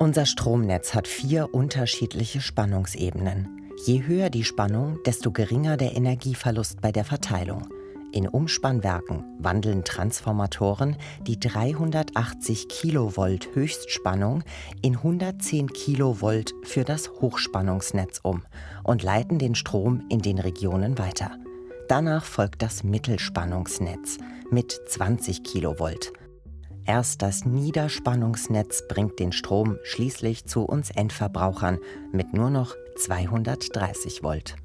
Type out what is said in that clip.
Unser Stromnetz hat vier unterschiedliche Spannungsebenen. Je höher die Spannung, desto geringer der Energieverlust bei der Verteilung. In Umspannwerken wandeln Transformatoren die 380 Kilovolt Höchstspannung in 110 Kilovolt für das Hochspannungsnetz um und leiten den Strom in den Regionen weiter. Danach folgt das Mittelspannungsnetz mit 20 Kilovolt. Erst das Niederspannungsnetz bringt den Strom schließlich zu uns Endverbrauchern mit nur noch 230 Volt.